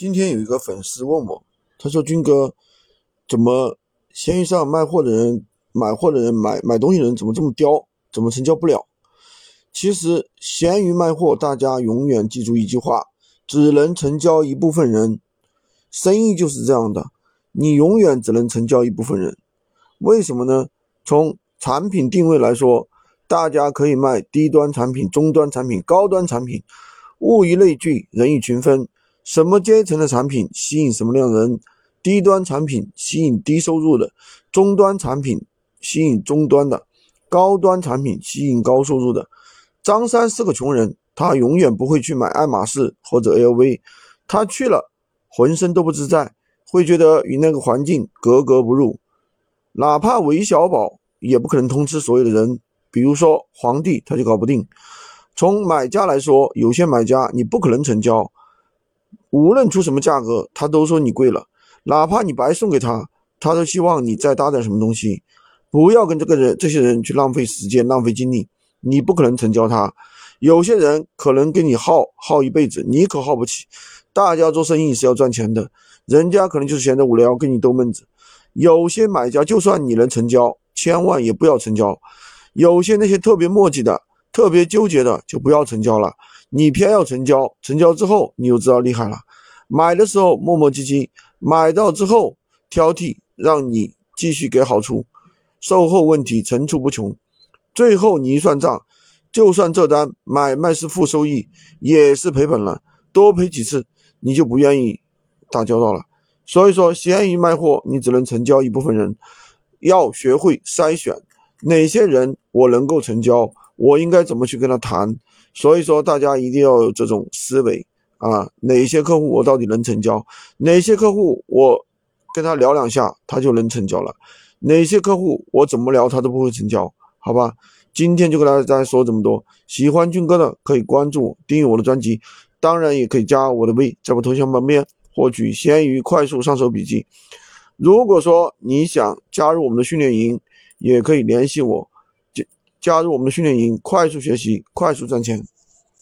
今天有一个粉丝问我，他说：“军哥，怎么闲鱼上卖货的人、买货的人、买买东西的人怎么这么刁，怎么成交不了？”其实闲鱼卖货，大家永远记住一句话：只能成交一部分人。生意就是这样的，你永远只能成交一部分人。为什么呢？从产品定位来说，大家可以卖低端产品、中端产品、高端产品，物以类聚，人以群分。什么阶层的产品吸引什么样的人？低端产品吸引低收入的，中端产品吸引中端的，高端产品吸引高收入的。张三是个穷人，他永远不会去买爱马仕或者 LV，他去了浑身都不自在，会觉得与那个环境格格不入。哪怕韦小宝也不可能通吃所有的人，比如说皇帝他就搞不定。从买家来说，有些买家你不可能成交。无论出什么价格，他都说你贵了。哪怕你白送给他，他都希望你再搭点什么东西。不要跟这个人、这些人去浪费时间、浪费精力，你不可能成交他。有些人可能跟你耗耗一辈子，你可耗不起。大家做生意是要赚钱的，人家可能就是闲着无聊跟你逗闷子。有些买家就算你能成交，千万也不要成交。有些那些特别磨叽的、特别纠结的，就不要成交了。你偏要成交，成交之后你就知道厉害了。买的时候磨磨唧唧，买到之后挑剔，让你继续给好处，售后问题层出不穷。最后你一算账，就算这单买卖是负收益，也是赔本了。多赔几次，你就不愿意打交道了。所以说，闲鱼卖货，你只能成交一部分人，要学会筛选哪些人我能够成交，我应该怎么去跟他谈。所以说，大家一定要有这种思维啊！哪些客户我到底能成交？哪些客户我跟他聊两下，他就能成交了？哪些客户我怎么聊他都不会成交？好吧，今天就跟大家说这么多。喜欢军哥的可以关注我、订阅我的专辑，当然也可以加我的微，在我头像旁边获取闲鱼快速上手笔记。如果说你想加入我们的训练营，也可以联系我。加入我们的训练营，快速学习，快速赚钱。